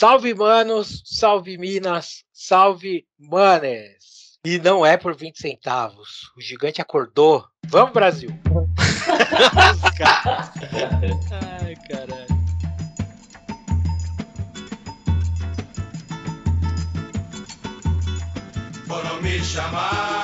Salve, manos, salve, Minas, salve, manes. E não é por 20 centavos. O gigante acordou. Vamos, Brasil! Ai, caralho. Foram me chamar,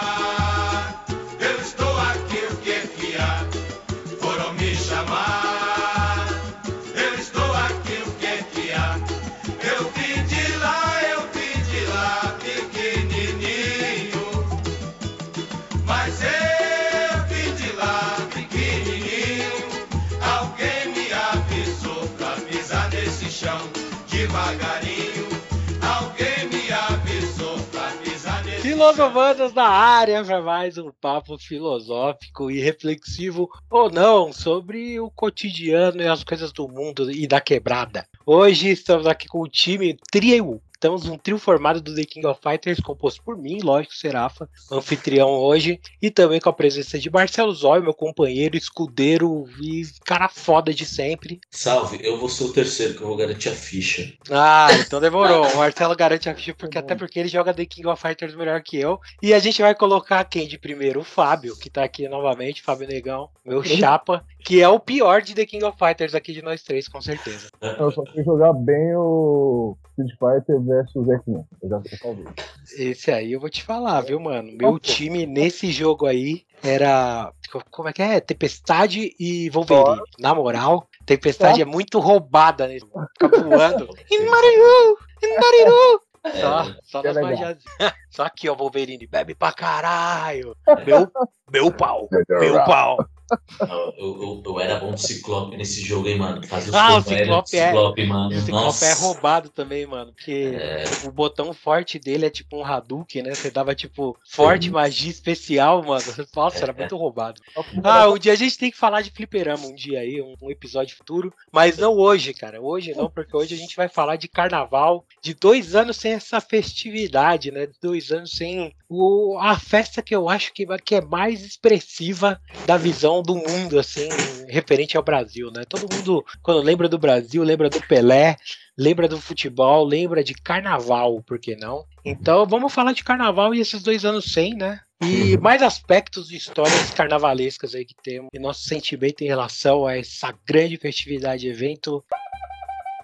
Filosofando na área para mais um papo filosófico e reflexivo ou não sobre o cotidiano e as coisas do mundo e da quebrada. Hoje estamos aqui com o time trio. Estamos um trio formado do The King of Fighters, composto por mim, lógico, Serafa, anfitrião hoje, e também com a presença de Marcelo Zóio, meu companheiro, escudeiro e cara foda de sempre. Salve, eu vou ser o terceiro que eu vou garantir a ficha. Ah, então demorou. O Marcelo garante a ficha, porque, até porque ele joga The King of Fighters melhor que eu. E a gente vai colocar quem de primeiro? O Fábio, que tá aqui novamente, Fábio Negão, meu chapa, que é o pior de The King of Fighters aqui de nós três, com certeza. Eu só sei jogar bem o Street Fighter versus X-Men. Eu já. Esse aí eu vou te falar, viu, mano? Meu time nesse jogo aí era. Como é que é? Tempestade e Wolverine. Na moral, Tempestade é muito roubada nesse. Fica voando. In Mario! In Mario! Só, só que nas magiazinhas. Só aqui, ó, Wolverine. Bebe pra caralho. Meu, meu pau. Meu pau. Eu, eu, eu era bom de Ciclope nesse jogo, hein, mano. Fazia os Ah, o de Ciclope é- Ciclope, mano. O Ciclope Nossa. é roubado também, mano. Porque É, o botão forte dele é tipo um Hadouken, né? Você dava tipo forte magia especial, mano. Nossa, era muito roubado. Ah, um dia a gente tem que falar de fliperama, um dia aí, um, um episódio futuro. Mas não hoje, cara. Hoje não, porque hoje a gente vai falar de carnaval, de dois anos sem essa festividade, né? Dois anos sem o, a festa que eu acho que, que é mais expressiva da visão do mundo, assim, referente ao Brasil, né? Todo mundo, quando lembra do Brasil, lembra do Pelé, lembra do futebol, lembra de carnaval, por que não? Então vamos falar de carnaval e esses dois anos sem, né? E mais aspectos de histórias carnavalescas aí que temos e nosso sentimento em relação a essa grande festividade, evento.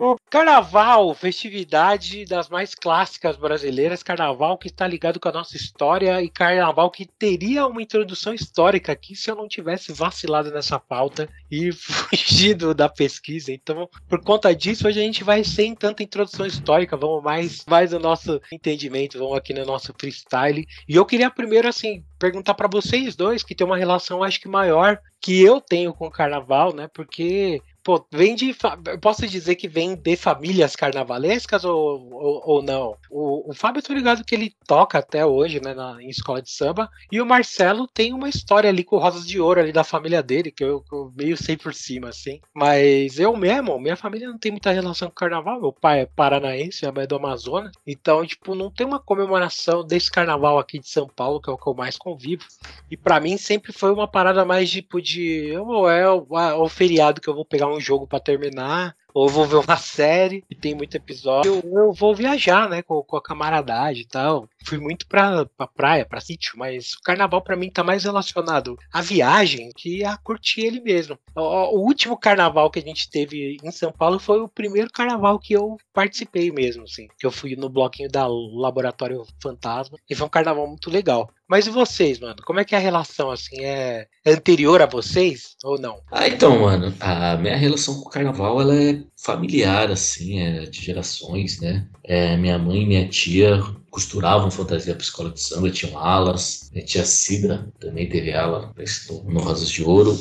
O Carnaval, festividade das mais clássicas brasileiras, carnaval que está ligado com a nossa história e carnaval que teria uma introdução histórica aqui se eu não tivesse vacilado nessa pauta e fugido da pesquisa. Então, por conta disso, hoje a gente vai sem tanta introdução histórica, vamos mais, mais o nosso entendimento, vamos aqui no nosso freestyle. E eu queria primeiro, assim, perguntar para vocês dois, que tem uma relação, acho que maior que eu tenho com o carnaval, né? Porque Pô, vem de. eu Posso dizer que vem de famílias carnavalescas ou, ou, ou não? O, o Fábio, tô ligado que ele toca até hoje, né, na, em escola de samba. E o Marcelo tem uma história ali com Rosas de Ouro, ali da família dele, que eu, que eu meio sei por cima, assim. Mas eu mesmo, minha família não tem muita relação com carnaval. Meu pai é paranaense, minha mãe é do Amazonas. Então, tipo, não tem uma comemoração desse carnaval aqui de São Paulo, que é o que eu mais convivo. E pra mim sempre foi uma parada mais tipo de. Ou é o, o feriado que eu vou pegar um jogo pra terminar, ou vou ver uma série e tem muito episódio. Eu, eu vou viajar, né, com, com a camaradagem e tal. Fui muito pra, pra praia, pra sítio, mas o carnaval pra mim tá mais relacionado à viagem que a curtir ele mesmo. O, o último carnaval que a gente teve em São Paulo foi o primeiro carnaval que eu participei mesmo, assim. Que eu fui no bloquinho da Laboratório Fantasma e foi um carnaval muito legal. Mas e vocês, mano? Como é que é a relação, assim? É é anterior a vocês ou não? Ah, então, mano, a minha relação com o carnaval, ela é familiar, assim, é de gerações, né? É, minha mãe e minha tia costuravam fantasia pra escola de samba, tinham alas. Minha tia Cida também teve ala no Rosas de Ouro.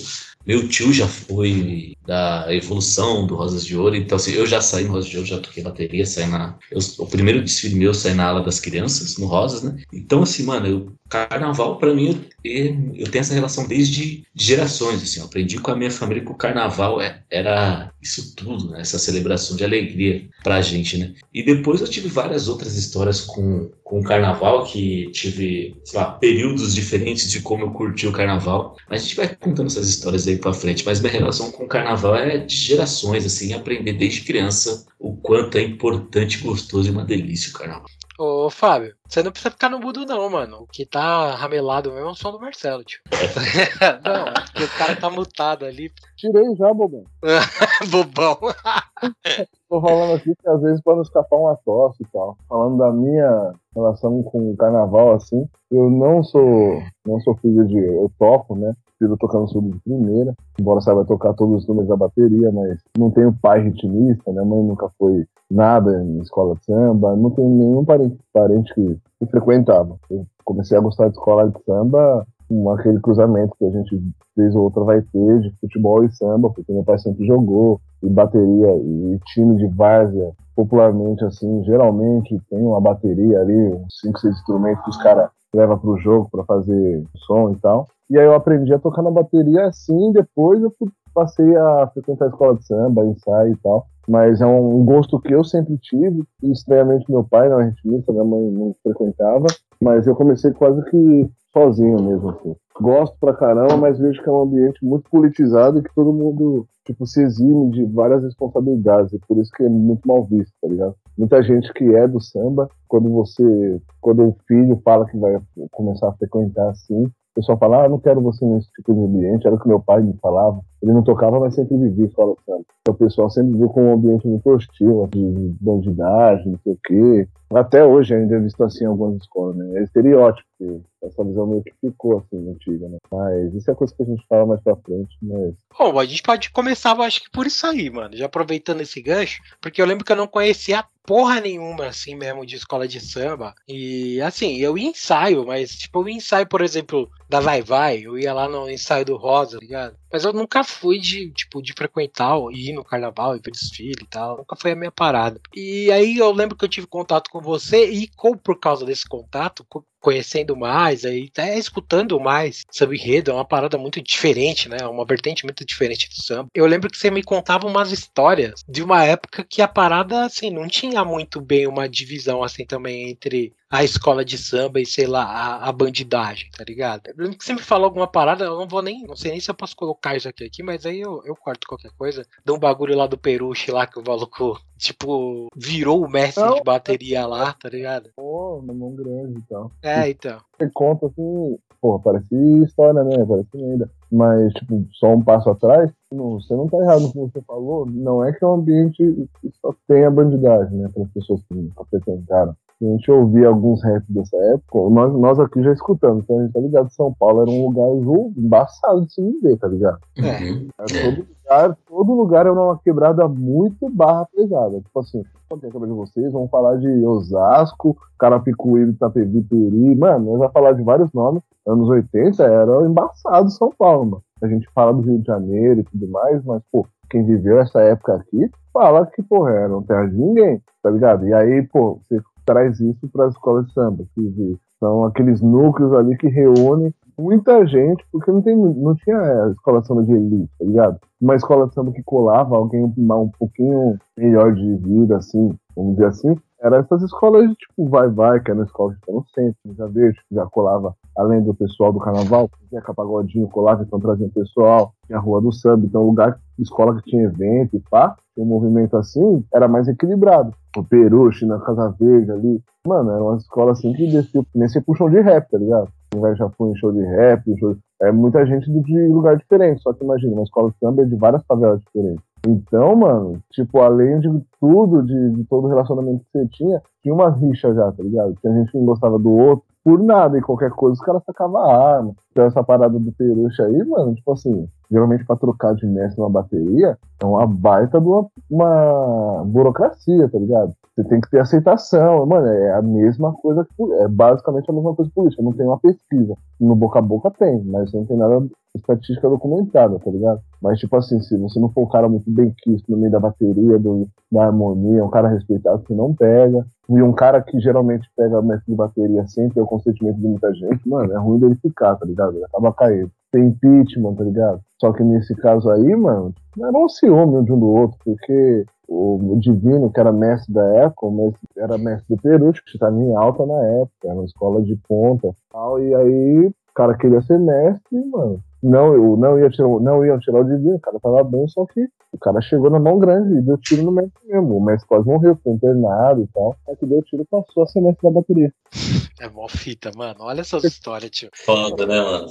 Meu tio já foi da evolução do Rosas de Ouro, então assim, eu já saí no Rosas de Ouro, já toquei bateria, saí na. eu- o primeiro desfile meu saí na ala das crianças, no Rosas, né? Então, assim, mano, eu, carnaval, pra mim, eu, eu tenho essa relação desde gerações, assim, eu aprendi com a minha família que o carnaval é- era isso tudo, né? Essa celebração de alegria pra gente, né? E depois eu tive várias outras histórias com, com o carnaval, que tive, sei lá, períodos diferentes de como eu curti o carnaval. Mas a gente vai contando essas histórias aí pra frente. Mas minha relação com o carnaval é de gerações, assim, aprender desde criança o quanto é importante, gostoso e uma delícia o carnaval. Ô, Fábio, você não precisa ficar no mudo, não, mano. O que tá ramelado mesmo é o som do Marcelo, tio. não, porque o cara tá mutado ali. Tirei já, bobão. Bobão. Tô falando aqui que às vezes pode escapar uma tosse e tal. Falando da minha relação com o carnaval, assim, eu não sou, não sou filho de. Eu toco, né? Filho tocando surdo de primeira, embora saiba tocar todos os números da bateria, mas não tenho pai ritmista, minha mãe nunca foi nada em escola de samba, não tenho nenhum parente, parente que, que frequentava. Eu comecei a gostar de escola de samba com aquele cruzamento que a gente fez ou outra vai ter de futebol e samba, porque meu pai sempre jogou, e bateria e time de várzea, popularmente assim, geralmente tem uma bateria ali, uns 5, 6 instrumentos que os caras levam pro jogo para fazer som e tal. E aí eu aprendi a tocar na bateria assim, depois eu passei a frequentar a escola de samba, ensaio e tal. Mas é um gosto que eu sempre tive, e estranhamente meu pai não é ritmista, minha mãe não frequentava, mas eu comecei quase que sozinho mesmo, assim. Gosto pra caramba, mas vejo que é um ambiente muito politizado e que todo mundo, tipo, se exime de várias responsabilidades, e por isso que é muito mal visto, tá ligado? Muita gente que é do samba, quando você, quando o filho fala que vai começar a frequentar assim, pessoal fala, ah, não quero você nesse tipo de ambiente, era o que meu pai me falava. Ele não tocava, mas sempre vivia samba. Então o pessoal sempre viu como um ambiente muito hostil, de bandidagem, não sei o quê. Até hoje ainda é visto assim em algumas escolas, né? É estereótipo, essa visão meio que ficou assim, antiga, né? Mas isso é coisa que a gente fala mais pra frente, mas. Bom, a gente pode começar, eu acho que por isso aí, mano. Já aproveitando esse gancho, porque eu lembro que eu não conhecia porra nenhuma, assim mesmo, de escola de samba. E assim, eu ia ensaio, mas tipo, eu ia ensaio, por exemplo, da Vai Vai, eu ia lá no ensaio do Rosa, tá ligado? Mas eu nunca fui de, tipo, de frequentar, ir no carnaval e ver desfile e tal. Nunca foi a minha parada. E aí eu lembro que eu tive contato com você e com, por causa desse contato, conhecendo mais, aí até escutando mais sobre enredo, é uma parada muito diferente, né? Uma vertente muito diferente do samba. Eu lembro que você me contava umas histórias de uma época que a parada, assim, não tinha muito bem uma divisão, assim, também entre a escola de samba e, sei lá, a, a bandidagem, tá ligado? Eu lembro que você me falou alguma parada, eu não vou nem, não sei nem se eu posso colocar isso aqui, aqui mas aí eu, eu corto qualquer coisa. Dá um bagulho lá do Peruche lá que o maluco, tipo, virou o mestre não. de bateria lá, tá ligado? Pô, na mão grande e tal. É, então. Você conta assim, pô, parece história, né? Parece lenda. Mas, tipo, só um passo atrás, não, você não tá errado no que você falou. Não é que é um ambiente que só tem a bandidagem, né? Para as pessoas que apresentaram a gente ouvia alguns raps dessa época, nós, nós aqui já escutamos, então a gente tá ligado, São Paulo era um lugar embaçado de se viver, tá ligado? É. todo lugar, todo lugar era uma quebrada muito barra pesada. Tipo assim, quando tem a de vocês, vamos falar de Osasco, Carapicuíba, Itapevi, Peri, mano, nós vamos falar de vários nomes. Anos 80 era embaçado São Paulo, mano. A gente fala do Rio de Janeiro e tudo mais, mas, pô, quem viveu essa época aqui, fala que, porra, era não terra de ninguém, tá ligado? E aí, pô, você traz isso para as escolas de samba, que são aqueles núcleos ali que reúnem muita gente, porque não, tem, não tinha escola de samba de elite, tá ligado? Uma escola de samba que colava alguém um, pouquinho melhor de vida, assim, vamos dizer assim, era essas escolas de tipo Vai Vai, que era uma escola que no centro, já já colava, além do pessoal do carnaval, tinha Capagodinho, colava, então trazia o pessoal, tinha a Rua do Samba, então lugar, escola que tinha evento e pá, um movimento assim, era mais equilibrado. O Peruche, na Casa Verde ali, mano, era uma escola assim que descia, nesse puxão de rap, tá ligado? O já foi em show de rap, show é muita gente de lugar diferente, só que imagina, uma escola de samba é de várias favelas diferentes. Então, mano, tipo, além de tudo, de, de todo o relacionamento que você tinha, tinha uma rixa já, tá ligado? Tinha gente que não gostava do outro, por nada, e qualquer coisa os caras sacavam a arma. Então essa parada do peruche aí, mano, tipo assim, geralmente pra trocar de mestre numa bateria, é uma baita de uma, uma burocracia, tá ligado? Você tem que ter aceitação. Mano, é a mesma coisa. É basicamente a mesma coisa política. Não tem uma pesquisa. No boca a boca tem, mas não tem nada estatística documentada, tá ligado? Mas, tipo assim, se você não for um cara muito bem quisto no meio da bateria, do, da harmonia, um cara respeitado, você não pega. E um cara que geralmente pega mestre de bateria sem ter o consentimento de muita gente, mano, é ruim dele ficar, tá ligado? Ele acaba caindo. Tem impeachment, tá ligado? Só que nesse caso aí, mano, não era um ciúme de um do outro, porque o Divino, que era mestre da época, era mestre do Peru, que estava em alta na época, era uma escola de ponta tal, e aí o cara queria ser mestre, mano. Não, eu não ia tirar, não ia tirar o Diguinho, o cara tava bem, só que o cara chegou na mão grande e deu tiro no mesmo mesmo. O Messi quase morreu, foi internado e tal. Só que deu tiro passou a semestre da bateria. É mó fita, mano. Olha essas histórias, tio. Foda, né, mano?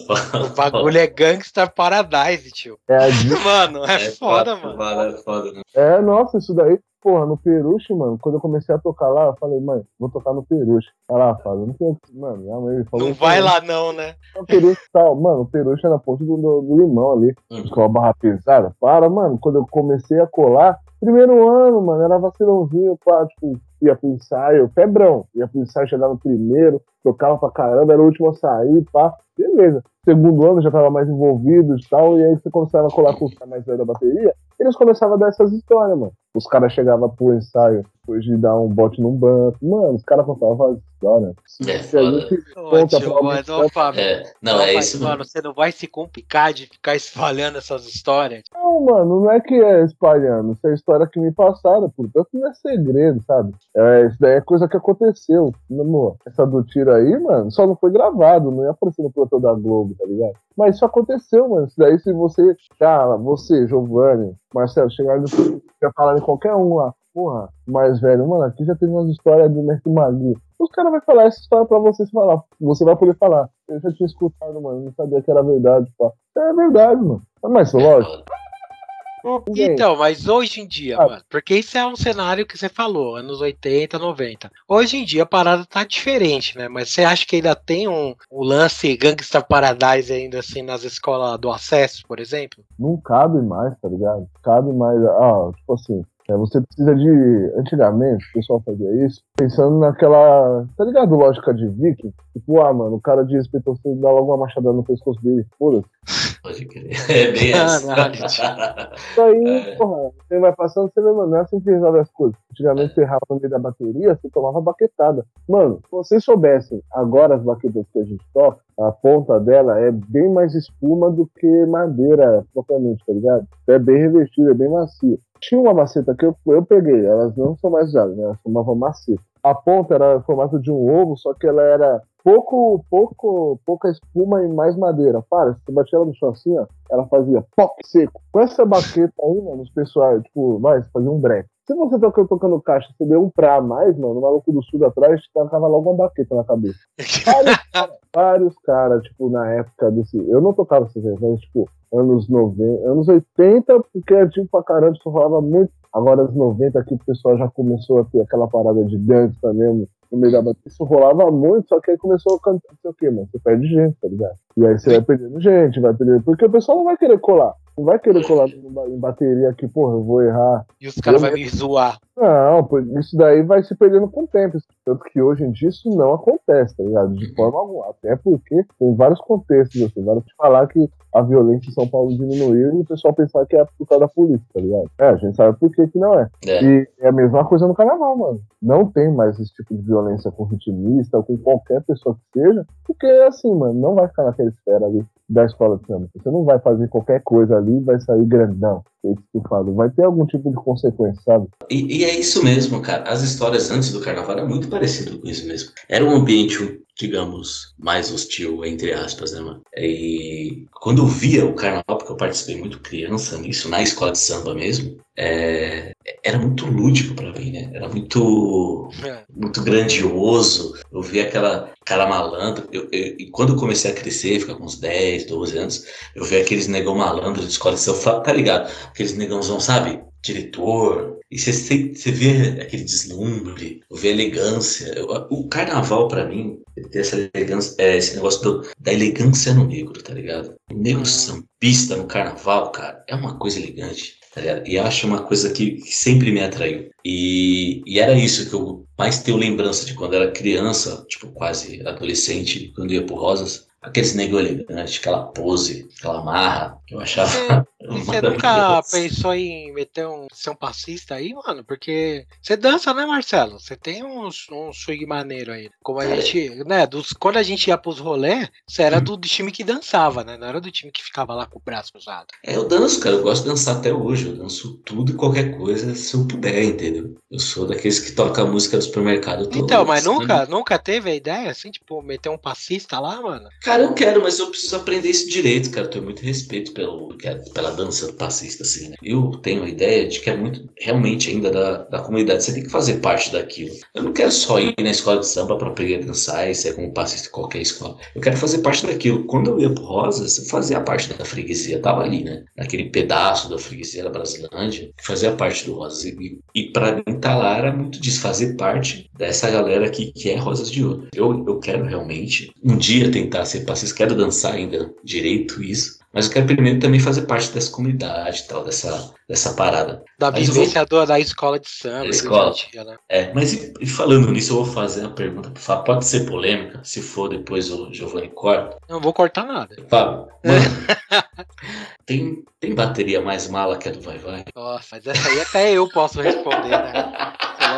O bagulho é Gangsta Paradise, tio. É, a dica- Mano, é, foda, mano. Foda, foda, né? é, nossa, isso daí, porra, no Peruche, mano, quando eu comecei a tocar lá, eu falei, mãe, vou tocar no Peruche. Ela lá, fala, não tem, mano, minha mãe falou. Não vai lá não, né? O Peruche tal, mano, o Peruche na ponte do, do, do limão ali, Hum. com a barra pesada. Para, mano, quando eu comecei a colar, primeiro ano, mano, era vacilãozinho, pá, tipo, ia pro ensaio, febrão, ia pro ensaio, chegava no primeiro, tocava pra caramba, era o último a sair, pá, beleza. Segundo ano já tava mais envolvido e tal, e aí você começava a colar com os caras mais velhos da bateria, eles começavam a dar essas histórias, mano. Os caras chegavam pro ensaio depois de dar um bote num banco. Mano, os caras contavam as histórias. É, Se a foda. gente conta tio, mas, Fábio. É, não, é mas, isso, mano. mano. Você não vai se complicar de ficar espalhando essas histórias. Não, mano, não é que é espalhando. Isso é história que me passaram, portanto não é segredo, sabe? É, isso daí é coisa que aconteceu. Meu amor, essa do tiro aí, mano, só não foi gravado, não ia aparecer no plantão da Globo, tá ligado? Mas isso aconteceu, mano. Isso daí, se você, cara, você, Giovanni, Marcelo, chegar no já falar em qualquer um lá, porra, mais velho, mano, aqui já tem umas histórias do Mestre Magui. Os caras vão falar essa história pra você falar. Você vai poder falar. Eu já tinha escutado, mano, não sabia que era verdade, pá. É verdade, mano. Mas lógico. Então, mas hoje em dia, Ah. mano, porque isso é um cenário que você falou, anos 80, 90. Hoje em dia a parada tá diferente, né? Mas você acha que ainda tem um, um lance Gangsta Paradise ainda assim nas escolas do acesso, por exemplo? não cabe mais, tá ligado? Cabe mais. Ah, tipo assim, é, você precisa de. Antigamente, o pessoal fazia isso pensando naquela. Tá ligado? Lógica de Viking. Tipo, ah, mano, o cara desrespeitou você dá logo uma machadada no pescoço dele. Foda-se. Pode crer. É bem essa. Caralho, tio. Isso aí, É. porra, você vai passando, você não é assim que resolve as coisas. Antigamente você errava no meio da bateria, você tomava baquetada. Mano, se vocês soubessem, agora as baquetas que a gente toca, a ponta dela é bem mais espuma do que madeira propriamente, tá ligado? É bem revestida, é bem macia. Tinha uma maceta que eu, eu peguei, elas não são mais usadas, né? Elas chamavam maceta. A ponta era o formato de um ovo, só que ela era pouco, pouco, pouca espuma e mais madeira. Para, se você batia ela no chão assim, ó, ela fazia pop seco. Com essa baqueta aí, mano, os pessoal, tipo, você fazia um break. Se você toca tocando caixa, você deu um pra a mais, mano, o maluco do sul atrás te tacava logo uma baqueta na cabeça. Vários caras, vários caras, tipo, na época desse. Eu não tocava esses eventos, mas, tipo, anos 90, anos 80, porque é tipo pra caramba, isso rolava muito. Agora, anos 90 aqui, o pessoal já começou a ter aquela parada de gangsta mesmo, no meio da bateria. Isso rolava muito, só que aí começou a cantar, não sei o quê, mano. Você perde gente, tá ligado? E aí você vai perdendo gente, vai perdendo. Porque o pessoal não vai querer colar. Não vai querer colar em ba- em bateria aqui, porra, eu vou errar. E os caras vão me zoar. Não, isso daí vai se perdendo com o tempo. Tanto que hoje em dia isso não acontece, tá ligado? De forma alguma. Até porque tem vários contextos, assim. Vários de falar que a violência em São Paulo diminuiu e o pessoal pensar que é por causa da polícia, tá ligado? É, a gente sabe por que que não é. É. E é a mesma coisa no carnaval, mano. Não tem mais esse tipo de violência com ritmista ou com qualquer pessoa que seja, porque assim, mano, não vai ficar naquela esfera ali da escola de samba. Você não vai fazer qualquer coisa ali e vai sair grandão. É falo. Vai ter algum tipo de consequência, sabe? E, e é isso mesmo, cara. As histórias antes do carnaval eram muito parecidas com isso mesmo. Era um ambiente, digamos, mais hostil, entre aspas, né, mano? E quando eu via o carnaval, porque eu participei muito criança nisso, na escola de samba mesmo, é, era muito lúdico pra mim, né? Era muito É. muito grandioso. Eu vi aquela cara malandro. Eu, eu- e quando eu comecei a crescer, ficar com uns 10, 12 anos, eu vi aqueles negão malandro de escola de samba, tá ligado? Aqueles negãozão, sabe? Diretor. E você vê aquele deslumbre, vê a elegância. Eu- o carnaval, pra mim, tem essa elegância, é, esse negócio do- da elegância no negro, tá ligado? O negro Hum. sambista no carnaval, cara, é uma coisa elegante. Tá ligado? E acho uma coisa que, que sempre me atraiu. E, e era isso que eu mais tenho lembrança de quando era criança, tipo, quase adolescente, quando ia pro Rosas. Aqueles negros elegantes, aquela pose, aquela marra, que eu achava. E você nunca pensou em meter um ser um passista aí, mano? Porque você dança, né, Marcelo? Você tem uns, um swing maneiro aí. Como a Cara, gente, né? Dos, quando a gente ia pros rolê, você Hum. era do, do time que dançava, né? Não era do time que ficava lá com o braço cruzado. É, eu danço, cara. Eu gosto de dançar até hoje. Eu danço tudo e qualquer coisa se eu puder, entendeu? Eu sou daqueles que toca a música do supermercado. Então, mas nunca, nunca teve a ideia, assim, tipo, meter um passista lá, mano? Cara, eu quero, mas eu preciso aprender isso direito, cara. Eu tenho muito respeito pelo, pela dança passista, assim, né? Eu tenho a ideia de que é muito, realmente, ainda da, da comunidade. Você tem que fazer parte daquilo. Eu não quero só ir na escola de samba para aprender a dançar e ser como passista em qualquer escola. Eu quero fazer parte daquilo. Quando eu ia pro Rosas, eu fazia parte da freguesia, tava ali, né? Naquele pedaço da freguesia da Brasilândia, fazia parte do Rosas. E, e para mim, tá lá era muito disso, fazer parte dessa galera aqui que é Rosas de Ouro. Eu, eu quero realmente um dia tentar ser passista, quero dançar ainda direito isso. Mas eu quero primeiro também fazer parte dessa comunidade tal, dessa, dessa parada. Da Mas vivência do- da escola de samba. Da escola. né? É, mas e, e falando nisso, eu vou fazer uma pergunta pro Fábio. Pode ser polêmica, se for depois o Giovanni corta. Não vou cortar nada. Fábio, mano, tem, tem bateria mais mala que a do Vai Vai? Nossa, mas essa aí até eu posso responder, né?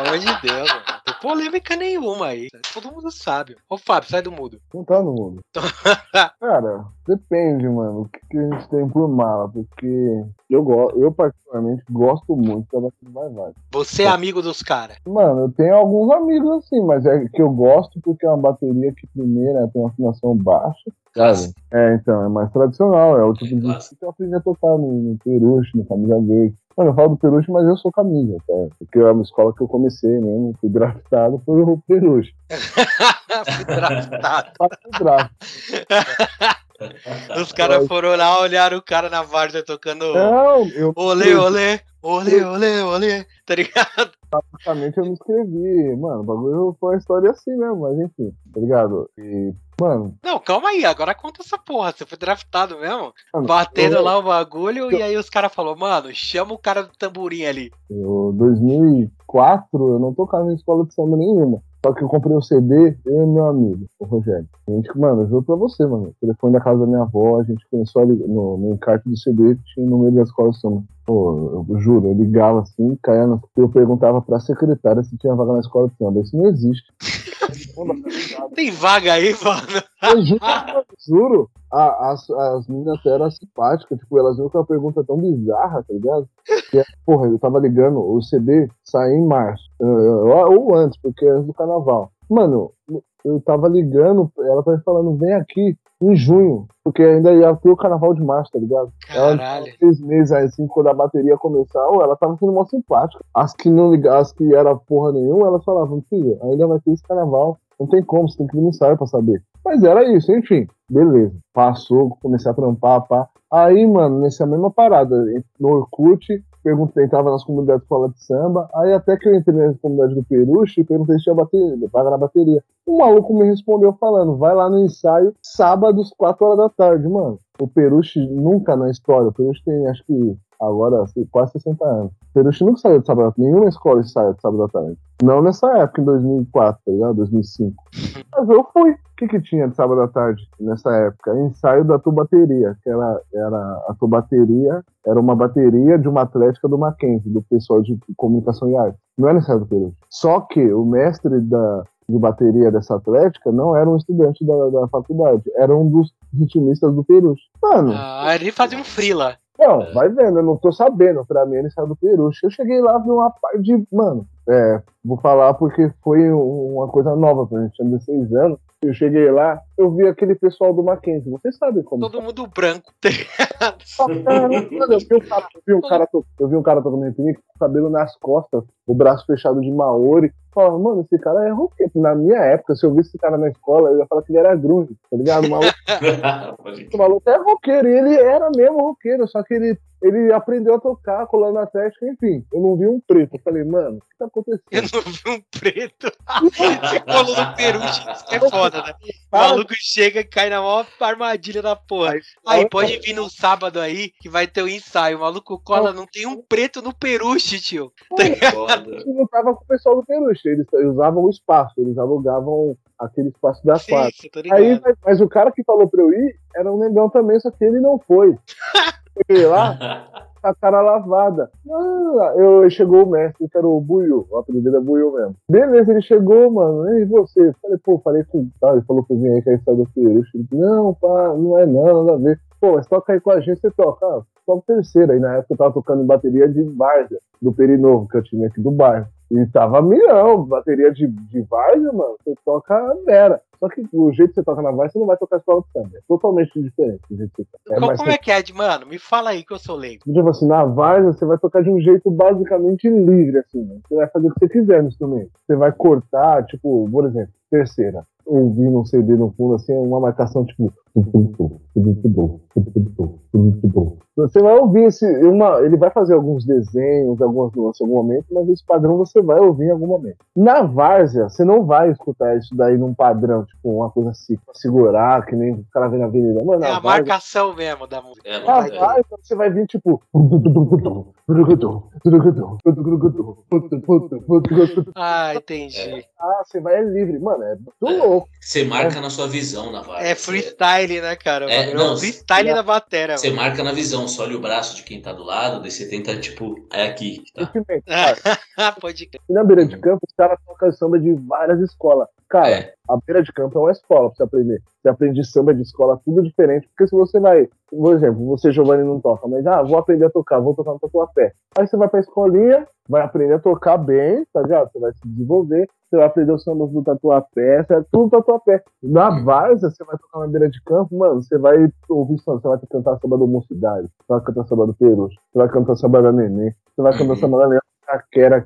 Pelo amor de Deus, mano. Não tem polêmica nenhuma aí. Todo mundo sabe. Ô, Fábio, sai do mudo. Não tá no mundo. Cara, depende, mano. O que, que a gente tem por mala? Porque eu, go eu particularmente, gosto muito da bateria Vai Vai. Você é amigo dos caras. Mano, eu tenho alguns amigos assim, mas é que eu gosto porque é uma bateria que, primeiro, ela tem uma afinação baixa. Clássico. É, então, é mais tradicional. É o tipo de que eu aprendi a tocar no, no Peruche, no Camisa Verde. Mano, eu falo do Peruche, mas eu sou camisa, tá? Porque é uma escola que eu comecei mesmo, fui draftado pelo Peruche. Fui draftado. Faço draft. Os caras foram lá, olharam o cara na várzea tocando Não, eu olê, olê, olê, olê, olê, tá ligado? praticamente eu me inscrevi. Mano, o bagulho foi uma história assim mesmo, mas enfim, tá ligado? E, mano, Não, calma aí, agora conta essa porra. Você foi draftado mesmo? mano, Batendo eu- lá o bagulho e aí os caras falaram, mano, chama o cara do tamborim ali. Eu, 2004, eu não tocava em escola de samba nenhuma. Só que eu comprei o CD, eu e meu amigo, o Rogério. A gente, mano, eu juro pra você, mano. O telefone da casa da minha avó, a gente começou a ligar, no, no encarte do CD que tinha o número da escola samba. Pô, eu juro, eu ligava assim, caía na... Eu perguntava pra secretária se tinha vaga na escola de samba. Isso não existe. Tem vaga aí, mano. Eu juro, eu juro. A- as, as meninas eram simpáticas, tipo, elas viram que uma pergunta tão bizarra, tá ligado? Que, é, porra, eu tava ligando, o CD saiu em março, eh, ou antes, porque antes do carnaval. Mano, eu tava ligando, ela tava falando, vem aqui em junho, porque ainda ia ter o carnaval de março, tá ligado? Ela Caralho. seis meses aí, assim, quando a bateria começar, ela tava sendo mó simpática. As que não ligavam, as que era porra nenhuma, elas falavam, filha, ainda vai ter esse carnaval. Não tem como, você tem que vir no ensaio pra saber. Mas era isso, enfim. Beleza. Passou, comecei a trampar, pá. Aí, mano, nessa mesma parada, no Orkut, perguntei, entrava nas comunidades de escola de samba, aí até que eu entrei na comunidade do Peruche, perguntei se tinha bateria, vaga na bateria. O maluco me respondeu falando, vai lá no ensaio, sábado, às 4 horas da tarde, mano. O Peruche nunca na história, o Peruche tem, acho que, agora, quase 60 anos. Peruche nunca saiu de sábado da tarde, nenhuma escola saiu de sábado da tarde. Não nessa época, em 2004, tá ligado? 2005. Mas eu fui. O que, que tinha de sábado à tarde nessa época? Ensaio da tubateria, que era, era a tubateria, era uma bateria de uma atlética do Mackenzie, do pessoal de comunicação e arte. Não era ensaio do Peru. Só que o mestre da, de bateria dessa atlética não era um estudante da, da faculdade, era um dos ritmistas do Peru. Mano, Ah, ele fazia um frila. Não, vai vendo, eu não tô sabendo. Pra mim, ele saiu do Peruche. Eu cheguei lá, vi uma parte de. Mano, é, vou falar porque foi um- uma coisa nova pra gente, tinha 16 anos. Eu cheguei lá, eu vi aquele pessoal do Mackenzie. Vocês sabem como. Todo mundo branco. Que, mano, eu vi um cara, eu vi um cara, to- eu vi um cara tocando repinique com o cabelo nas costas, o braço fechado de Maori. Falava, mano, esse cara é roqueiro. Na minha época, se eu visse esse cara na escola, eu ia falar que ele era grunge, tá ligado? O maluco o maluco é roqueiro, e ele era mesmo roqueiro, só que ele, ele aprendeu a tocar, colando na técnica, enfim. Eu não vi um preto. Eu falei, mano, o que tá Eu acontecendo? não vi um preto. Você colou no peru, é foda, né? O maluco chega e cai na maior armadilha da porra. Aí, pode vir no sábado aí, que vai ter o ensaio. O maluco cola, não tem um preto no peruche, tio. Foda. Eu não tava com o pessoal do Peruche, eles, usavam o espaço, eles alugavam aquele espaço da Sim, quadra. tá. Aí, mas, mas o cara que falou pra eu ir era um negão também, só que ele não foi. Cheguei lá, com a cara lavada. Ah, eu, chegou o mestre, que era o Buiu, o apelido dele é Buiu mesmo. Beleza, ele chegou, mano, e você? Falei, pô, falei com o cara, ele falou que eu vim aí que é estado disse, não, pá, não é não, nada a ver. Pô, mas toca aí com a gente, você toca. Ah, toca terceira. Aí na época eu tava tocando em bateria de Várzea, do Perinovo, que eu tinha aqui do bairro. E tava milhão, bateria de, de Várzea, mano, você toca vera. Só que o jeito que você toca na Várzea, você não vai tocar escola de samba. É totalmente diferente do jeito que você toca. É Como, é que é, de mano? Me fala aí que eu sou leigo. Tipo assim, na Várzea você vai tocar de um jeito basicamente livre, assim, né? Você vai fazer o que você quiser no instrumento. Você vai cortar, tipo, por exemplo, terceira. Ouvindo um CD no fundo, assim, uma marcação tipo. Você vai ouvir esse. Uma, ele vai fazer alguns desenhos, algumas nuances em algum momento, mas esse padrão você vai ouvir em algum momento. Na várzea, você não vai escutar isso daí num padrão, tipo, uma coisa assim, pra segurar, que nem o cara vê na avenida. Mano, É a várzea, marcação mesmo da música. É, na é, várzea, você vai vir tipo. Ah, entendi. Ah, você vai é livre. Mano, é muito louco. Você marca na sua visão na várzea. É freestyle, né, cara? É, É, não, freestyle da bateria. Você marca na visão, só olha o braço de quem tá do lado, daí você tenta, tipo, é aqui, tá? Sentimento. Pode crer. E na beira de campo, os caras tocam samba de várias escolas. Cara, É. a beira de campo é uma escola pra você aprender. Você aprende samba de escola, tudo diferente. Porque se você vai, por exemplo, você, Giovanni, não toca, mas ah, vou aprender a tocar, vou tocar no tatuapé. Aí você vai pra escolinha, vai aprender a tocar bem, tá ligado? Você vai se desenvolver, você vai aprender os sambas do tatuapé, você é tudo tatuapé. Na várzea, você vai tocar na beira de campo, mano, você vai ouvir samba, você vai cantar samba do Mocidade, você vai cantar samba do Perucho, você vai cantar samba da Nenê, você vai cantar Uhum. samba da Leão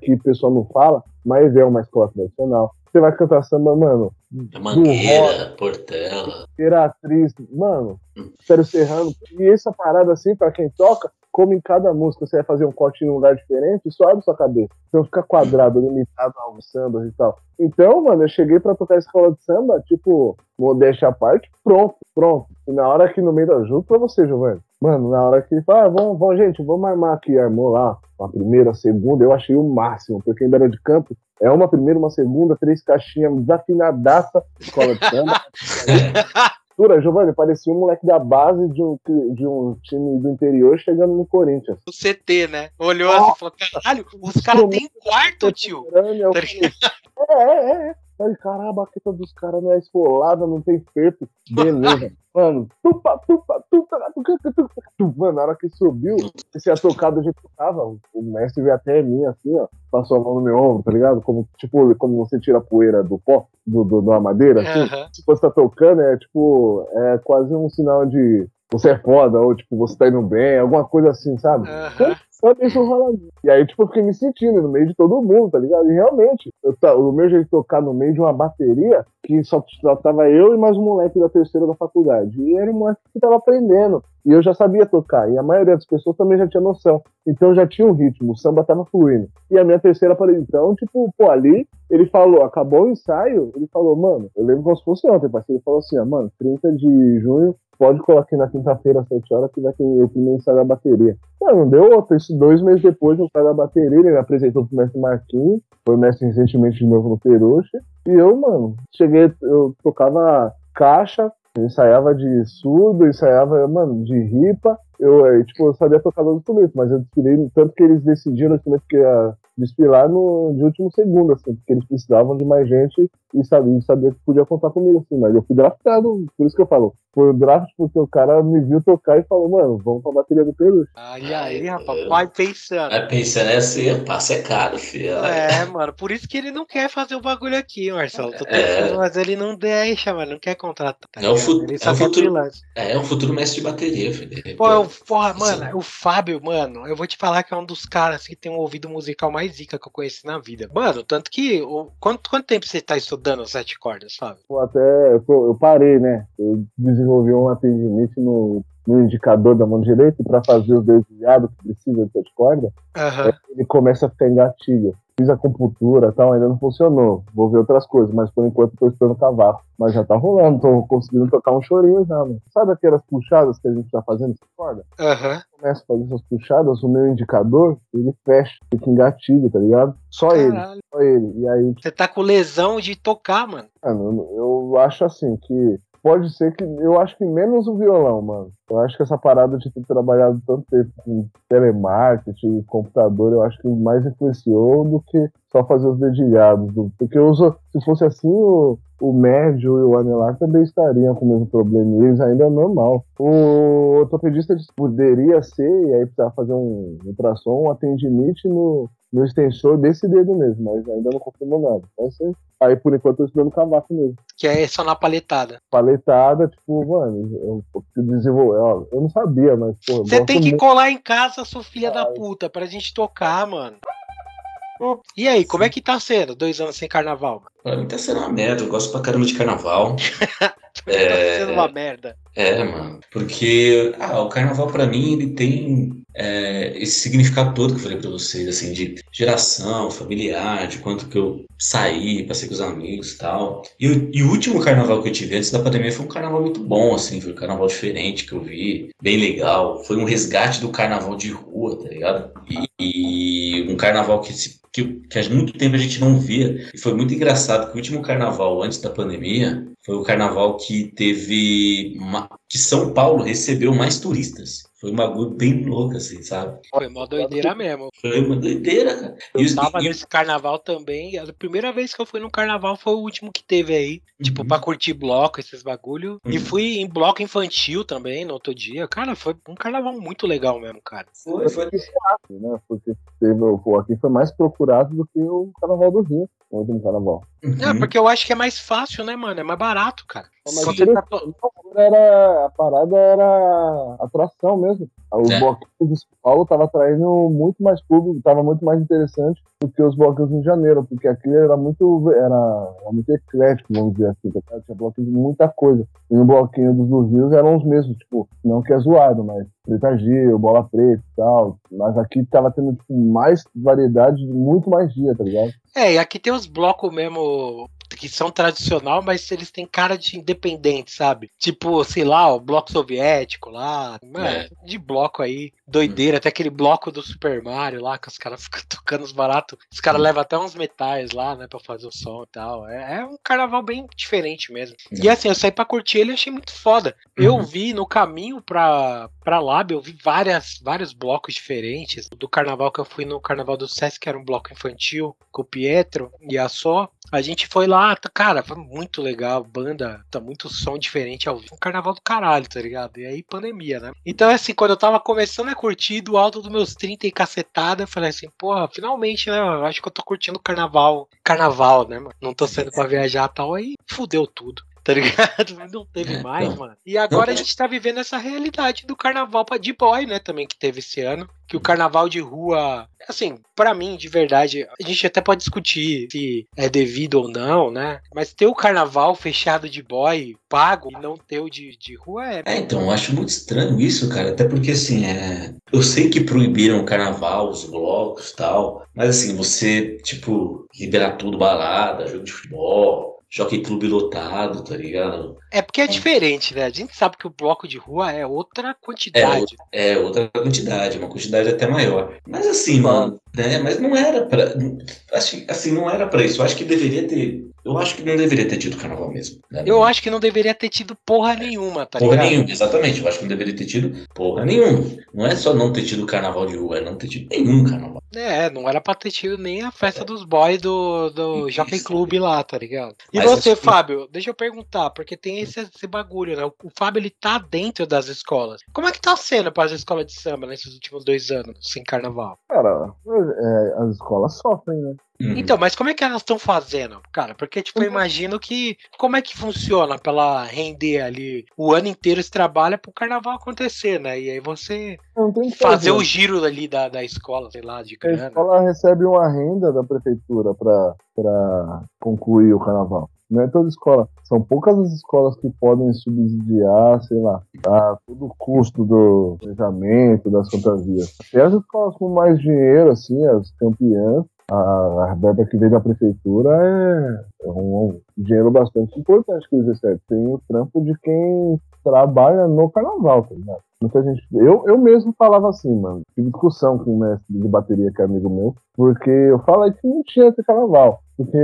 que o pessoal não fala, mas é uma escola tradicional. Você vai cantar samba, mano, É Mangueira, Portela. Imperatriz, mano, Sério Serrano. E essa parada assim, pra quem toca, como em cada música você vai fazer um corte em um lugar diferente, isso abre sua cabeça. Não fica quadrado, limitado aos sambas e tal. Então, mano, eu cheguei pra tocar escola de samba, tipo, modéstia à parte, pronto, pronto. E na hora que no meio da junto pra você, Giovanni. Mano, na hora que fala, ah, vamos, vamos, gente, vamos armar aqui, armou lá, uma primeira, segunda, eu achei o máximo, porque em Beira de Campo é uma primeira, uma segunda, três caixinhas desafinadaça, escola de samba. Dura, Giovanni, parecia um moleque da base de um, de um time do interior chegando no Corinthians. O CT, né? Olhou assim e falou: caralho, os caras têm quarto, tio. Eu Tá é, é, é. Falei, caralho, a baqueta dos caras não é esfolada, não tem feito. Beleza. Mano, tupa, tupa, tupa, tupa, tupa, tupa. Mano, na hora que subiu, esse a tocada já tocava. O mestre veio até mim, assim, ó. Passou a mão no meu ombro, tá ligado? Como, tipo, como você tira a poeira do pó, do, do, da madeira, assim. Aham. Se você tá tocando, é tipo, é quase um sinal de você é foda, ou tipo, você tá indo bem, alguma coisa assim, sabe? Sabe isso rola. E aí, tipo, eu fiquei me sentindo no meio de todo mundo, tá ligado? E realmente, eu o meu jeito de tocar no meio de uma bateria, que só, só tava eu e mais um moleque da terceira da faculdade. E era um moleque que tava aprendendo. E eu já sabia tocar. E a maioria das pessoas também já tinha noção. Então já tinha um ritmo, o samba tava fluindo. E a minha terceira parede, então, tipo, pô, ali, ele falou, acabou o ensaio, ele falou, mano, eu lembro como se fosse ontem, parceiro. Ele falou assim, ó, mano, 30 de junho, pode colocar na quinta-feira às 7 horas que vai ter o primeiro ensaio da bateria. Mano, não deu outra. Isso dois meses depois, no ensaio da bateria, ele apresentou pro mestre Marquinhos, foi mestre recentemente de novo no Peruche. E eu, mano, cheguei, eu tocava caixa, eu ensaiava de surdo, ensaiava, mano, de ripa. Eu, tipo, eu sabia tocar no instrumento, mas eu desfilei, tanto que eles decidiram o instrumento que ia desfilar no, de último segundo, assim, porque eles precisavam de mais gente e sabia, sabia que podia contar comigo, assim, mas eu fui draftado, por isso que eu falo. Foi o draft porque o cara me viu tocar e falou, mano, vamos pra bateria do Peruche. Olha aí, rapaz, vai pensando. Aí pensando assim, o passe é caro, filho. É, mano, por isso que ele não quer fazer o bagulho aqui, Marcelo. Tô É. mas ele não deixa, mano, não quer contratar. tá É o ligado? fu- ele é quer futuro. freelance. É, é um futuro mestre de bateria, filho. Pô, eu, porra, Sim. mano, o Fábio, mano, eu vou te falar que é um dos caras que tem um ouvido musical mais zica que eu conheci na vida. Mano, tanto que. o- quanto, quanto tempo você tá estudando sete cordas, Fábio? Pô, até eu, tô- eu parei, né? Eu desenvolvi uma tendinite no, no indicador da mão direita para fazer o desviado que precisa de sete cordas. Aham. Ele começa a ficar engatilho. Fiz acupuntura e tal, ainda não funcionou. Vou ver outras coisas, mas por enquanto tô esperando cavalo. Mas já tá rolando, tô conseguindo tocar um chorinho já, mano. Sabe aquelas puxadas que a gente tá fazendo de corda? Aham. Começa a fazer essas puxadas, o meu indicador, ele fecha, fica engatilho, tá ligado? Só ele, Caralho. só ele. E aí, Você tá com lesão de tocar, mano. Mano, eu acho assim que pode ser que. Eu acho que menos o violão, mano. Eu acho que essa parada de ter trabalhado tanto tempo com telemarketing, computador, eu acho que mais influenciou do que só fazer os dedilhados. do- Porque eu uso, se fosse assim, o, o médio e o anelar também estariam com o mesmo problema. Eles ainda é normal. O ortopedista poderia ser, e aí precisava fazer um ultrassom, uma tendinite no, no extensor desse dedo mesmo, mas ainda não confirmou nada. Então, aí por enquanto eu tô estudando cavaco mesmo. Que é só na paletada. Paletada, tipo, mano, eu, eu desenvolvi, ó, eu não sabia, mas, pô, eu Você tem que muito. colar em casa, sua filha da Ai. puta, pra gente tocar, mano. E aí, como é que tá sendo? Dois anos sem carnaval? Pra mim tá sendo uma merda, eu gosto pra caramba de carnaval. Tá É. sendo uma merda. É, mano. Porque ah, o carnaval pra mim ele tem é, esse significado todo que eu falei pra vocês, assim, de geração, familiar, de quanto que eu saí, passei com os amigos e tal. E, e o último carnaval que eu tive antes da pandemia foi um carnaval muito bom, assim, foi um carnaval diferente que eu vi, bem legal. Foi um resgate do carnaval de rua, tá ligado? E, e um carnaval que, se- que, que há muito tempo a gente não via. E foi muito engraçado que o último carnaval antes da pandemia foi o carnaval que teve. ma- que São Paulo recebeu mais turistas. Foi um bagulho bem louco, assim, sabe? Foi uma doideira mesmo. Foi uma doideira, cara. E Eu os- tava e- nesse carnaval também. A primeira vez que eu fui no carnaval foi o último que teve aí. Tipo, Uhum. pra curtir bloco, esses bagulho. E Uhum. fui em bloco infantil também no outro dia. Cara, foi um carnaval muito legal mesmo, cara. Foi, foi. né? Porque teve, pô, aqui foi mais procurado do que o Carnaval do Rio, o último Carnaval. É, Uhum. porque eu acho que é mais fácil, né, mano? É mais barato, cara. Mas Era, a parada era atração mesmo. O É. bloquinho de São Paulo tava atraindo muito mais público, tava muito mais interessante do que os bloquinhos em janeiro, porque aqui era muito, era, era muito eclético, vamos dizer assim, tá tinha bloquinho de muita coisa. E no bloquinho dos do Rios eram os mesmos, tipo, não que é zoado, mas Preta Gil, Bola Preta e tal. Mas aqui tava tendo tipo, mais variedade, muito mais dia, tá ligado? É, e aqui tem os blocos mesmo que são tradicional, mas eles têm cara de independente, sabe? Tipo, sei lá, o bloco soviético lá, mano, É. de bloco aí, doideira, até aquele bloco do Super Mario lá, que os caras ficam tocando os baratos, os caras levam até uns metais lá, né, pra fazer o som e tal. É, é um carnaval bem diferente mesmo. E assim, eu saí pra curtir ele e achei muito foda. Eu Uhum. vi no caminho pra, pra Lab, eu vi várias, vários blocos diferentes. Do carnaval que eu fui no carnaval do Sesc, que era um bloco infantil, com o Pietro e a Só. A gente foi lá, cara, foi muito legal. Banda, tá muito som diferente ao vivo. Carnaval do caralho, tá ligado? E aí, pandemia, né? Então, assim, quando eu tava começando a curtir do alto dos meus 30 e cacetada, eu falei assim, porra, finalmente, né? Eu acho que eu tô curtindo carnaval. Carnaval, né, mano? Não tô saindo pra viajar e tal. Aí fudeu tudo. Tá ligado? Não teve É, mais, não. mano. E agora a gente tá vivendo essa realidade do carnaval de boy, né? Também que teve esse ano. Que o carnaval de rua, assim, pra mim, de verdade, a gente até pode discutir se é devido ou não, né? Mas ter o carnaval fechado de boy, pago, e não ter o de, de rua é. É, então, eu acho muito estranho isso, cara. Até porque, assim, é... eu sei que proibiram o carnaval, os blocos e tal. Mas, assim, você, tipo, liberar tudo, balada, jogo de futebol, jockey clube lotado, tá ligado? É porque é diferente, né? A gente sabe que o bloco de rua é outra quantidade. É, outra quantidade, uma quantidade até maior. Mas, assim, mano, né? Mas não era pra. Acho, que, assim, não era pra isso. Eu acho que deveria ter. Eu acho que não deveria ter tido carnaval mesmo. né? Eu acho que não deveria ter tido porra nenhuma, tá Porra ligado? nenhuma, exatamente. Eu acho que não deveria ter tido porra nenhuma. Não é só não ter tido carnaval de rua, é não ter tido nenhum carnaval. É, não era pra ter tido nem a festa dos boys do, do. Jockey Club lá, tá ligado? E Mas você, Fábio, deixa eu perguntar, porque tem esse, esse bagulho, né? O, o Fábio, ele tá dentro das escolas. Como é que tá sendo para as escolas de samba nesses últimos dois anos, sem carnaval? Cara, é, as escolas sofrem, né? Uhum. Então, mas como é que elas estão fazendo, cara? Porque, tipo, eu imagino que. Como é que funciona pra ela render ali o ano inteiro esse trabalho pro carnaval acontecer, né? E aí você Não tem que fazer o giro ali da, da escola, sei lá, de A grana. escola recebe uma renda da prefeitura para concluir o carnaval. Não é toda escola. São poucas as escolas que podem subsidiar, sei lá, a todo o custo do planejamento, das fantasias. E as escolas com mais dinheiro, assim, as campeãs, a, a verba que vem da prefeitura é, é um, dinheiro bastante importante que eles recebem. Tem o trampo de quem trabalha no carnaval, tá ligado? Muita gente. Eu, eu mesmo falava assim, mano. Tive discussão com o mestre de bateria, que é amigo meu, porque eu falei que não tinha esse carnaval. Porque,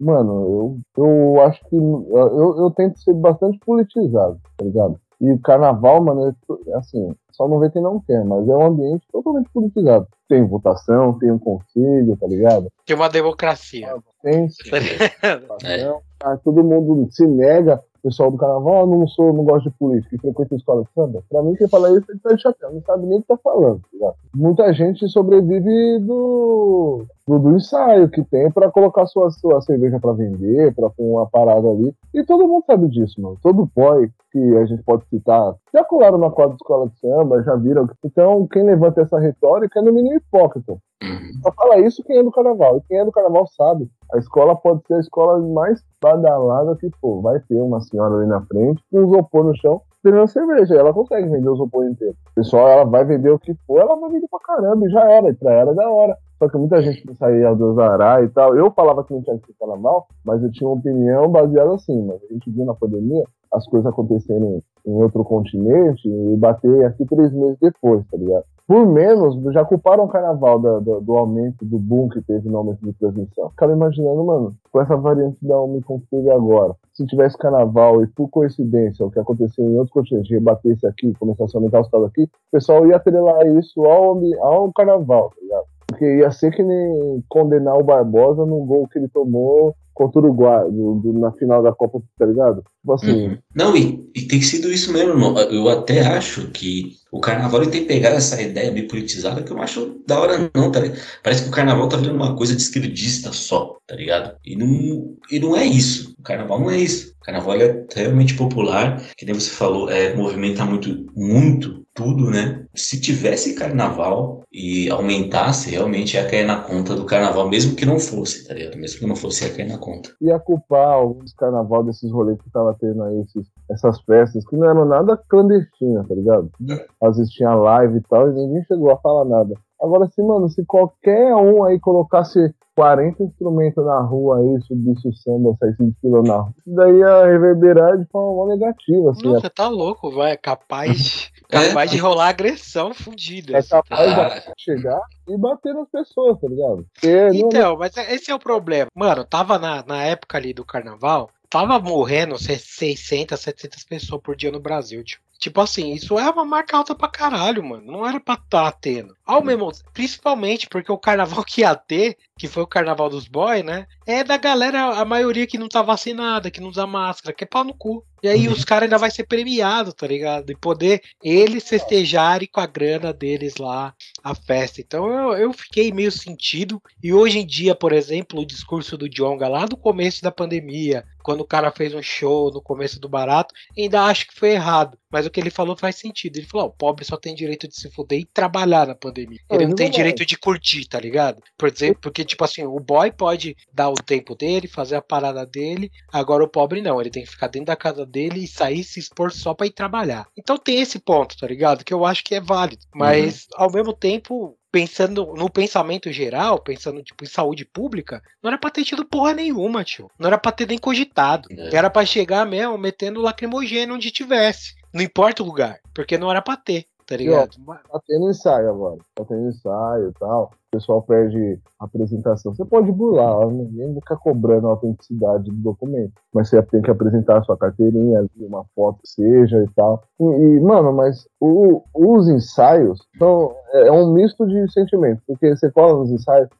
mano, eu, eu acho que. Eu, eu tento ser bastante politizado, tá ligado? E carnaval, mano, é, assim, só não vê quem não quer, mas é um ambiente totalmente politizado. Tem votação, tem um conselho, tá ligado? Tem uma democracia. Tem votação, ah, todo mundo se nega pessoal do carnaval, não sou, não gosto de política e frequenta a escola de samba. Pra mim, quem fala isso, ele tá de chapéu, não sabe nem o que tá falando. Tá Muita gente sobrevive do, do, do, ensaio que tem para colocar sua, sua cerveja para vender, para uma parada ali. E todo mundo sabe disso, mano. Todo boy que a gente pode citar, já colaram na quadra de escola de samba, já viram. Então, quem levanta essa retórica é no mínimo hipócrita. Uhum. Só fala isso quem é do carnaval. E quem é do carnaval sabe. A escola pode ser a escola mais badalada que for. Vai ter uma senhora ali na frente com um isopor no chão vendendo cerveja. Ela consegue vender o isopor inteiro. O pessoal, ela vai vender o que for, ela vai vender pra caramba. E já era. E pra ela é da hora. Só que muita gente saía do Zará e tal. Eu falava que não tinha que ser carnaval, mas eu tinha uma opinião baseada assim, mas a gente viu na pandemia as coisas acontecerem em outro continente e bater aqui três meses depois, tá ligado? Por menos, já culparam o carnaval do, do, do, aumento, do boom que teve no aumento de transmissão. Ficava imaginando, mano, com essa variante da Omicron que teve agora, se tivesse carnaval e por coincidência o que aconteceu em outros continentes rebatesse aqui, começasse a aumentar os casos aqui, o pessoal ia atrelar isso ao, ao carnaval, tá ligado? Porque ia ser que nem condenar o Barbosa no gol que ele tomou contra o Uruguai do, na final da Copa, tá ligado? Tipo assim. Uhum. Não, e, e, tem sido isso mesmo. Eu até acho que o carnaval tem pegado essa ideia bem politizada que eu não acho da hora, não, tá ligado? Parece que o carnaval tá virando uma coisa de esquerdista só, tá ligado? E não, e não é isso. O carnaval não é isso. O carnaval é realmente popular, que nem você falou, é, movimenta muito, muito tudo, né? Se tivesse carnaval e aumentasse, realmente ia cair na conta do carnaval, mesmo que não fosse, tá ligado? Mesmo que não fosse, ia cair na conta. Ia culpar alguns carnaval desses rolês que tava tendo aí, esses, essas festas, que não eram nada clandestinas, tá ligado? É. Às vezes tinha live e tal, e ninguém chegou a falar nada. Agora, assim, mano, se qualquer um aí colocasse 40 instrumentos na rua aí, subisse o samba, saísse de quilô na rua, isso daí ia reverberar de forma negativa. Assim, Não, você tá louco, vai, é capaz, capaz é? de rolar agressão fundida. É capaz ah. de chegar e bater nas pessoas, tá ligado? Porque então, não... mas esse é o problema. Mano, tava na, na época ali do carnaval, tava morrendo 600, 700 pessoas por dia no Brasil, tipo. Tipo assim, isso é uma marca alta pra caralho, mano. Não era pra estar tá tendo. Ao mesmo, principalmente porque o carnaval que ia ter, que foi o carnaval dos boys, né? É da galera, a maioria que não tá vacinada, que não usa máscara, que é pau no cu. E aí os caras ainda vai ser premiado, tá ligado? E poder eles festejarem com a grana deles lá a festa. Então eu, eu fiquei meio sentido. E hoje em dia, por exemplo, o discurso do Jonga lá do começo da pandemia, quando o cara fez um show no começo do barato, ainda acho que foi errado. Mas o que ele falou faz sentido. Ele falou: oh, o pobre só tem direito de se fuder e trabalhar na pandemia. Ele não, não tem direito de curtir, tá ligado? Por exemplo, porque, tipo assim, o boy pode dar o tempo dele, fazer a parada dele. Agora o pobre não. Ele tem que ficar dentro da casa dele e sair se expor só para ir trabalhar. Então tem esse ponto, tá ligado? Que eu acho que é válido. Mas uhum. ao mesmo tempo, pensando no pensamento geral, pensando tipo em saúde pública, não era pra ter tido porra nenhuma, tio. Não era pra ter nem cogitado. É. Era pra chegar mesmo metendo lacrimogênio onde tivesse. Não importa o lugar, porque não era pra ter tá ligado? Ó, tá tendo ensaio agora, tá tendo ensaio e tal. O pessoal perde a apresentação. Você pode burlar, ninguém fica cobrando a autenticidade do documento. Mas você tem que apresentar a sua carteirinha, uma foto que seja e tal. E, e mano, mas o, os ensaios são, é, é um misto de sentimentos. Porque você cola nos ensaios,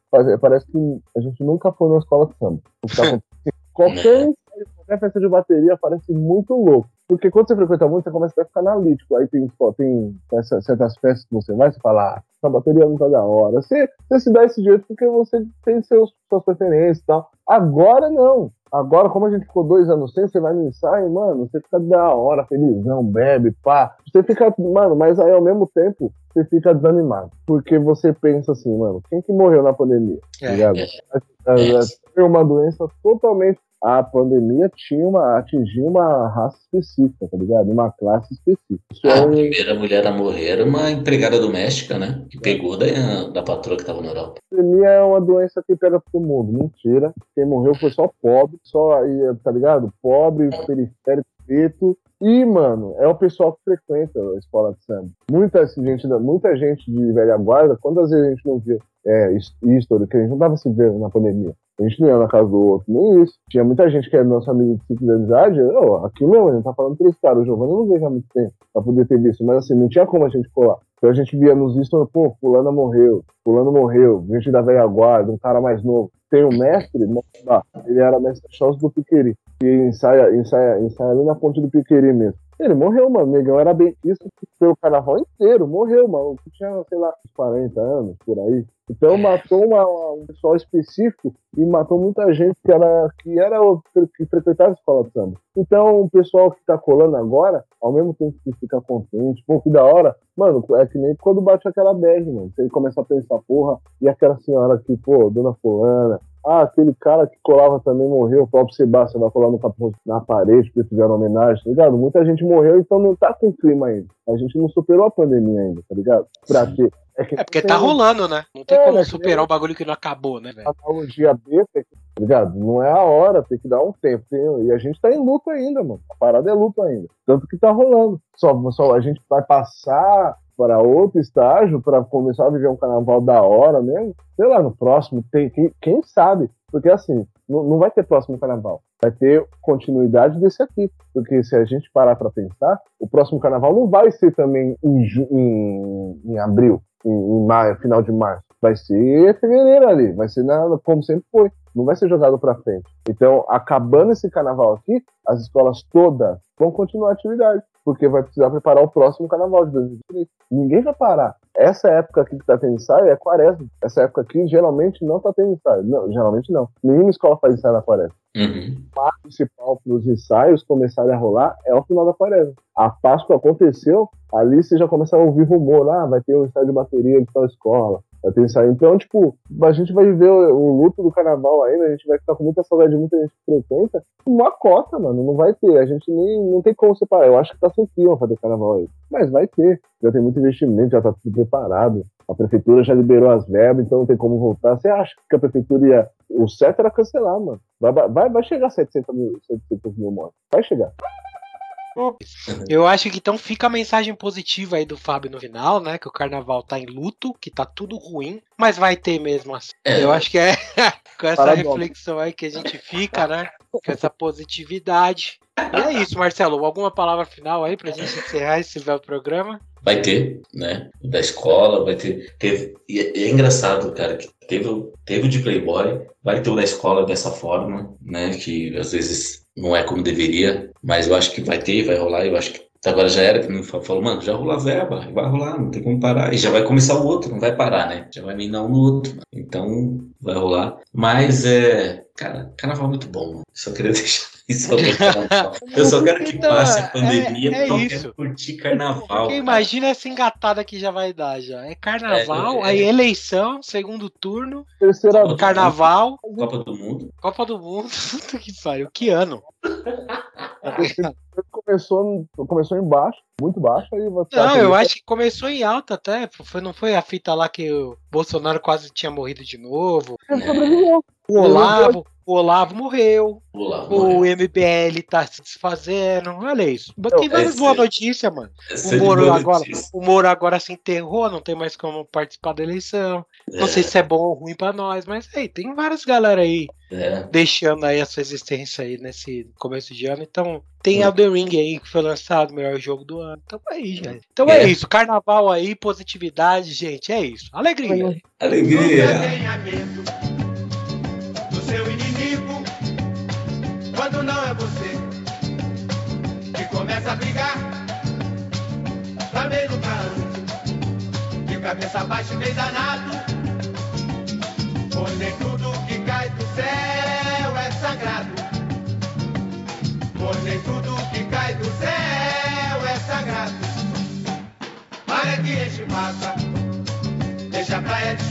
parece que a gente nunca foi na escola de samba. Tá qualquer qualquer festa de bateria parece muito louco. Porque quando você frequenta muito, você começa a ficar analítico. Aí tem, tem essa, certas festas que você vai, você fala, ah, essa bateria não tá da hora. Você, você se dá esse jeito porque você tem seus, suas preferências e tal. Agora não. Agora, como a gente ficou dois anos sem, você vai no ensaio, mano, você fica da hora, felizão, bebe, pá. Você fica, mano, mas aí ao mesmo tempo você fica desanimado. Porque você pensa assim, mano, quem que morreu na pandemia? Tá é, ligado? É, é, é uma doença totalmente a pandemia tinha uma, atingiu uma raça específica, tá ligado? Uma classe específica. É a primeira mulher a morrer era uma empregada doméstica, né? Que pegou da, da patroa que tava na Europa. A pandemia é uma doença que pega todo mundo. Mentira. Quem morreu foi só pobre, só, tá ligado? Pobre, periférico, preto. E, mano, é o pessoal que frequenta a escola de samba. Muita gente, muita gente de velha guarda, quantas vezes a gente não vê é, history, que a gente não tava se vendo na pandemia. A gente não ia na casa do outro, nem isso. Tinha muita gente que era nosso amigo de ciclo de amizade. Oh, aqui mesmo, a gente tá falando pra esse cara. O Giovanni eu não vejo há muito tempo pra poder ter visto. Mas assim, não tinha como a gente colar. Então a gente via nos stories, pô, fulano morreu, fulano morreu, gente da velha guarda, um cara mais novo. Tem o mestre, ele era mestre Charles do Piqueri, que ensaia, ensaia, ensaia ali na ponte do Piqueri mesmo. Ele morreu, mano. O negão era bem isso pelo carnaval inteiro. Morreu, mano. Tinha, sei lá, 40 anos, por aí. Então matou uma, um pessoal específico e matou muita gente que era, que era que frequentava a escola de samba. Então o pessoal que tá colando agora, ao mesmo tempo que fica contente, que da hora, mano, é que nem quando bate aquela bad, mano. Você começa a pensar, porra, e aquela senhora que, pô, dona fulana, ah, aquele cara que colava também morreu, o próprio Sebastião vai colar no capô, na parede, porque fizeram homenagem, tá ligado? Muita gente morreu, então não tá com clima ainda. A gente não superou a pandemia ainda, tá ligado? Pra ter. É, é porque tá rolando, né? Não tem é, como né, superar o bagulho que não acabou, né, velho? Analogia besta, tá ligado? Não é a hora, tem que dar um tempo. Tem... E a gente tá em luto ainda, mano. A parada é luto ainda. Tanto que tá rolando. Só, só a gente vai passar para outro estágio, para começar a viver um carnaval da hora mesmo, sei lá, no próximo, tem, quem, quem sabe? Porque assim, não, não vai ter próximo carnaval, vai ter continuidade desse aqui. Porque se a gente parar para pensar, o próximo carnaval não vai ser também em, em, em abril, em, maio, final de março. Vai ser fevereiro ali, vai ser na, como sempre foi não vai ser jogado para frente. Então, acabando esse carnaval aqui, as escolas todas vão continuar a atividade, porque vai precisar preparar o próximo carnaval de 2023. Ninguém vai parar. Essa época aqui que tá tendo ensaio é quaresma. Essa época aqui geralmente não tá tendo ensaio. Não, geralmente não. Nenhuma escola faz ensaio na quaresma. Uhum. O principal para os ensaios começarem a rolar é o final da quaresma. A Páscoa aconteceu, ali você já começa a ouvir rumor, ah, vai ter um ensaio de bateria de tal escola, ter ensaio. Então, tipo, a gente vai viver o, luto do carnaval ainda, a gente vai ficar com muita saudade de muita gente que frequenta. Uma cota, mano, não vai ter. A gente nem não tem como separar. Eu acho que tá sem clima fazer carnaval aí. Mas vai ter. Já tem muito investimento, já tá tudo preparado. A prefeitura já liberou as verbas, então não tem como voltar. Você acha que a prefeitura ia. O certo era cancelar, mano. Vai, vai, vai chegar a 700 mil, 700 mil mortes. Vai chegar. Eu acho que então fica a mensagem positiva aí do Fábio no final, né? Que o carnaval tá em luto, que tá tudo ruim, mas vai ter mesmo assim. É. Eu acho que é com essa Parabéns. reflexão aí que a gente fica, né? Com essa positividade. E é isso, Marcelo. Alguma palavra final aí pra gente encerrar esse velho programa? Vai ter, né? Da escola, vai ter. Teve, e é, é engraçado, cara, que teve, teve o de Playboy, vai ter o da escola dessa forma, né? Que às vezes não é como deveria, mas eu acho que vai ter, vai rolar, eu acho que agora já era, que não falou, mano, já rolou a verba, vai rolar, não tem como parar, e já vai começar o outro, não vai parar, né? Já vai minar um no outro, então vai rolar. Mas é, cara, carnaval é muito bom, mano. Só queria deixar isso Eu só quero que então, passe a é, pandemia é, é eu isso. curtir carnaval. Porque imagina essa engatada que já vai dar já. É carnaval, é, é, aí eleição, segundo turno, terceira carnaval, Copa do Mundo. Copa do Mundo. Puta que pariu, que ano? começou, começou embaixo, muito baixo, aí Não, eu acho que começou em alta até. Foi, não foi a fita lá que o Bolsonaro quase tinha morrido de novo? Sobreviveu. O Olavo, o Olavo morreu. O, Olavo o morreu. MBL tá se desfazendo. Olha isso. Tem várias boas notícias, mano. O Moro, agora, o Moro agora se enterrou, não tem mais como participar da eleição. É. Não sei se é bom ou ruim pra nós, mas aí, tem várias galera aí é. deixando aí a sua existência aí nesse começo de ano. Então, tem hum. Elden Ring aí que foi lançado, melhor jogo do ano. Então é isso, gente. Então é. é isso. Carnaval aí, positividade, gente. É isso. Alegria. Alegria seu inimigo, quando não é você que começa a brigar, também nunca antes, de cabeça baixa e bem danado, nem tudo que cai do céu é sagrado, nem tudo que cai do céu é sagrado, maré que enche massa, deixa a praia descoberta,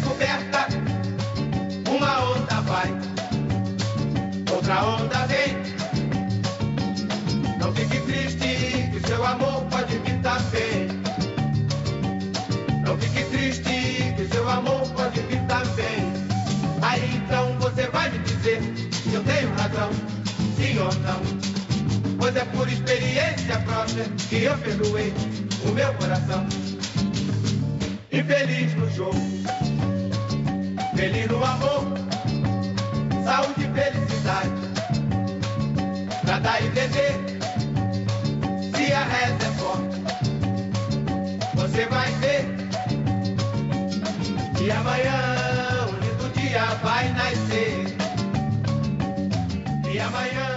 Pois é por experiência própria que eu perdoei o meu coração. Infeliz no jogo, feliz no amor, saúde e felicidade. Pra dar e vender, se a reza é forte, você vai ver que amanhã um lindo dia vai nascer. E amanhã.